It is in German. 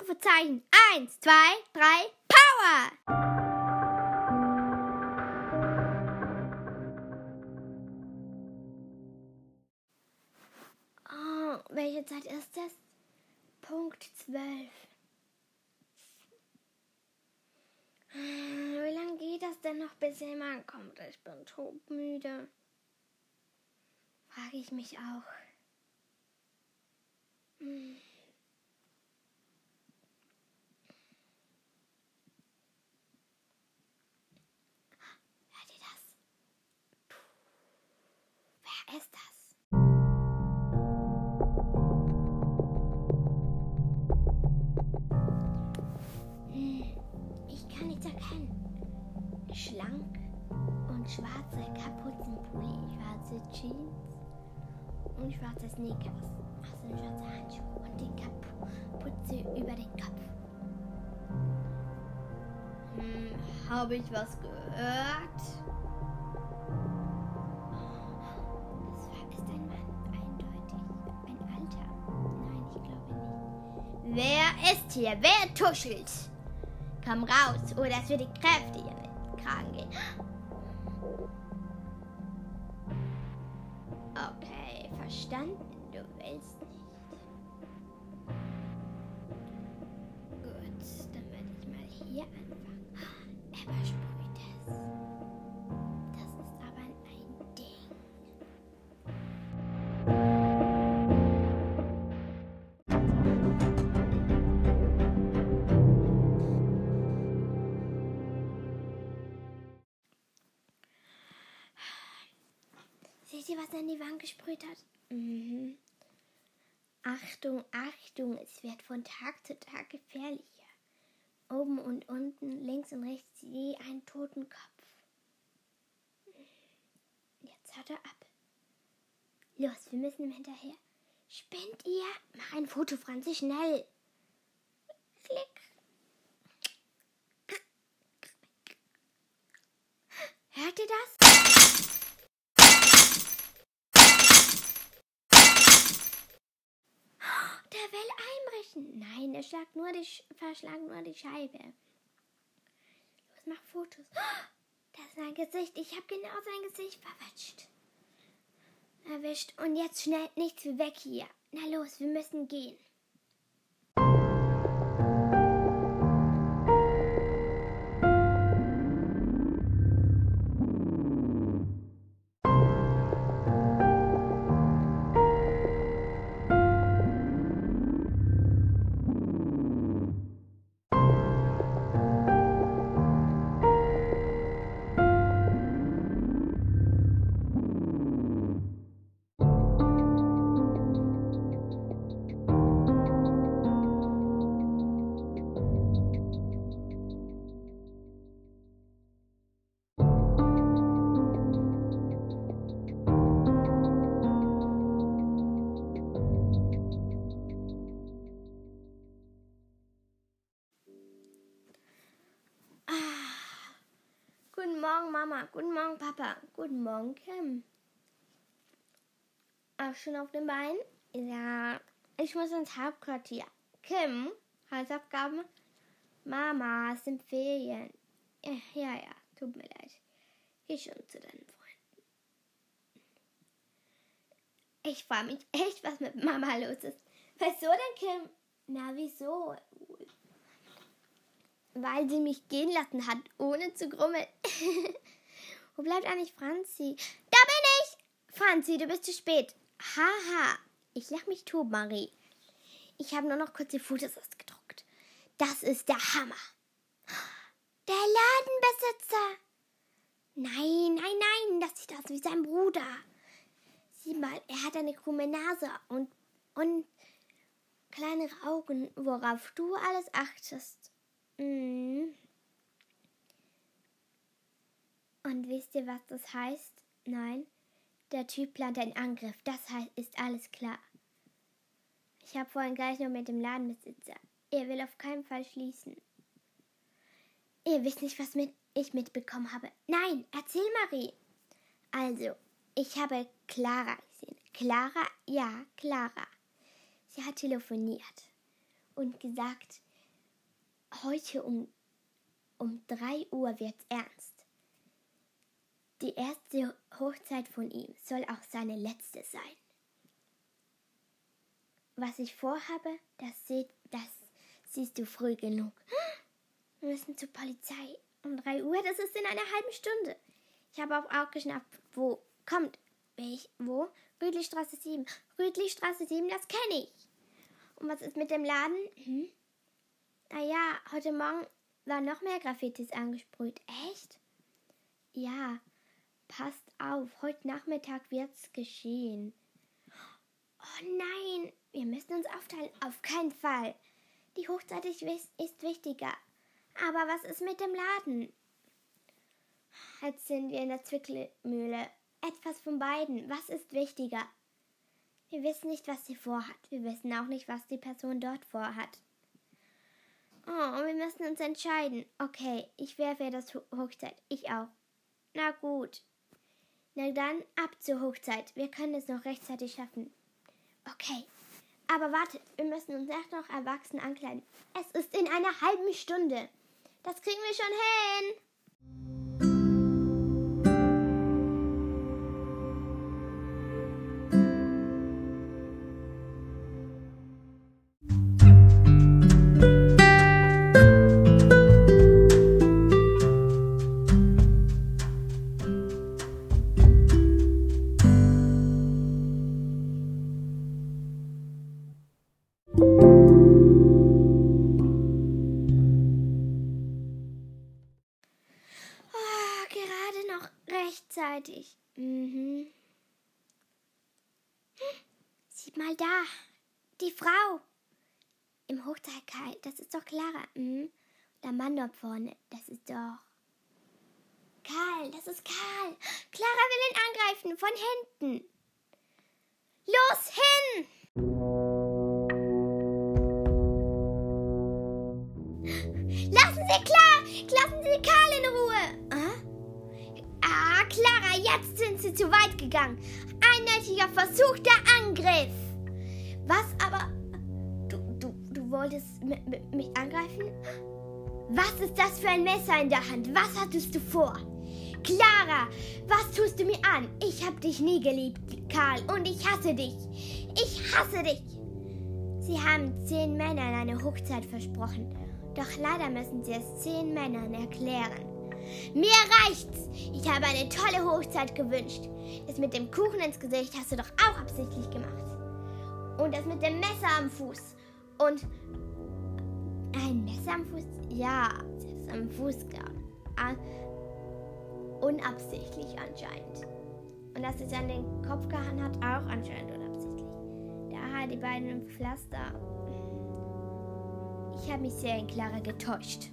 Ausrufezeichen. Eins, zwei, drei, Power! Oh, welche Zeit ist es? Punkt zwölf. Wie lange geht das denn noch, bis jemand kommt? Ich bin todmüde. Frage ich mich auch. Hm. Hört ihr das? Wer ist das? Hm, Ich kann nichts erkennen. Schlank und schwarze Kapuzenpulli, schwarze Jeans und schwarze Sneakers. Also schwarze Handschuhe und die Kapuze über den Kopf. Hm, habe ich was gehört? Ist hier? Wer tuschelt? Komm raus, oder es wird die Kräfte hier mit den Kragen gehen. Okay, verstanden. Du willst nicht. Seht ihr, was er in die Wand gesprüht hat? Mhm. Achtung, Achtung, es wird von Tag zu Tag gefährlicher. Oben und unten, links und rechts je ein Totenkopf. Jetzt haut er ab. Los, wir müssen ihm hinterher. Spinnt ihr? Mach ein Foto, Franzi, schnell. Klick. Hört ihr das? Will einbrechen. Nein, er schlagt nur die, Sch- verschlagt nur die Scheibe. Los, mach Fotos. Das ist sein Gesicht. Ich habe genau sein Gesicht verwischt. Erwischt. Und jetzt schnell nichts wie weg hier. Na los, wir müssen gehen. Mama. Guten Morgen, Papa. Guten Morgen, Kim. Auch schon auf den Beinen? Ja, ich muss ins Hauptquartier. Kim, Hausaufgaben? Mama, es sind Ferien. Ja, ja, ja, tut mir leid. Geh schon zu deinen Freunden. Ich frage mich echt, was mit Mama los ist. Wieso denn, Kim? Na, wieso? Weil sie mich gehen lassen hat, ohne zu grummeln. Wo bleibt eigentlich Franzi? Da bin ich! Franzi, du bist zu spät. Haha, ich lach mich tot, Marie. Ich habe nur noch kurz die Fotos ausgedruckt. Das ist der Hammer. Der Ladenbesitzer. Nein, nein, nein, das sieht aus wie sein Bruder. Sieh mal, er hat eine krumme Nase und, und kleinere Augen, worauf du alles achtest. Mhm. Und wisst ihr, was das heißt? Nein, der Typ plant einen Angriff. Das heißt, ist alles klar. Ich habe vorhin gleich noch mit dem Ladenbesitzer. Er will auf keinen Fall schließen. Ihr wisst nicht, was mit ich mitbekommen habe. Nein, erzähl Marie. Also, ich habe Clara gesehen. Clara, ja, Clara. Sie hat telefoniert und gesagt, heute um, um 3 Uhr wird's ernst. Die erste Hochzeit von ihm soll auch seine letzte sein. Was ich vorhabe, das, seht, das siehst du früh genug. Wir müssen zur Polizei. Um 3 Uhr, das ist in einer halben Stunde. Ich habe auch aufgeschnappt, wo kommt. Ich, wo? Rüdlichstraße 7. Rüdlichstraße 7, das kenne ich. Und was ist mit dem Laden? Hm? Naja, heute Morgen waren noch mehr Graffitis angesprüht. Echt? Ja, passt auf, heute Nachmittag wird's geschehen. Oh nein, wir müssen uns aufteilen. Auf keinen Fall. Die Hochzeit ist wichtiger. Aber was ist mit dem Laden? Jetzt sind wir in der Zwickelmühle. Etwas von beiden. Was ist wichtiger? Wir wissen nicht, was sie vorhat. Wir wissen auch nicht, was die Person dort vorhat. Oh, wir müssen uns entscheiden. Okay, ich für das Hochzeit. Ich auch. Na gut. Na dann, ab zur Hochzeit. Wir können es noch rechtzeitig schaffen. Okay. Aber wartet, wir müssen uns erst noch erwachsen ankleiden. Es ist in einer halben Stunde. Das kriegen wir schon hin. Rechtzeitig. Mhm. Sieh mal da. Die Frau. Im Hochzeitkai. Das ist doch Clara. Mhm. Der Mann dort vorne. Das ist doch. Karl. Das ist Karl. Clara will ihn angreifen. Von hinten. Los hin! Lassen Sie klar! Lassen Sie Karl jetzt sind sie zu weit gegangen. Ein nötiger versuchter Angriff. Was aber? Du, du, du wolltest mich angreifen? Was ist das für ein Messer in der Hand? Was hattest du vor? Clara, was tust du mir an? Ich hab dich nie geliebt, Karl, und ich hasse dich. Ich hasse dich. Sie haben zehn Männern eine Hochzeit versprochen, doch leider müssen sie es zehn Männern erklären. Mir reicht's. Ich habe eine tolle Hochzeit gewünscht. Das mit dem Kuchen ins Gesicht hast du doch auch absichtlich gemacht. Und das mit dem Messer am Fuß. Und ein Messer am Fuß? Ja, selbst am Fuß gehabt. Unabsichtlich anscheinend. Und dass es an den Kopf gehauen hat, auch anscheinend unabsichtlich. Da hat die beiden im Pflaster. Ich habe mich sehr in Clara getäuscht.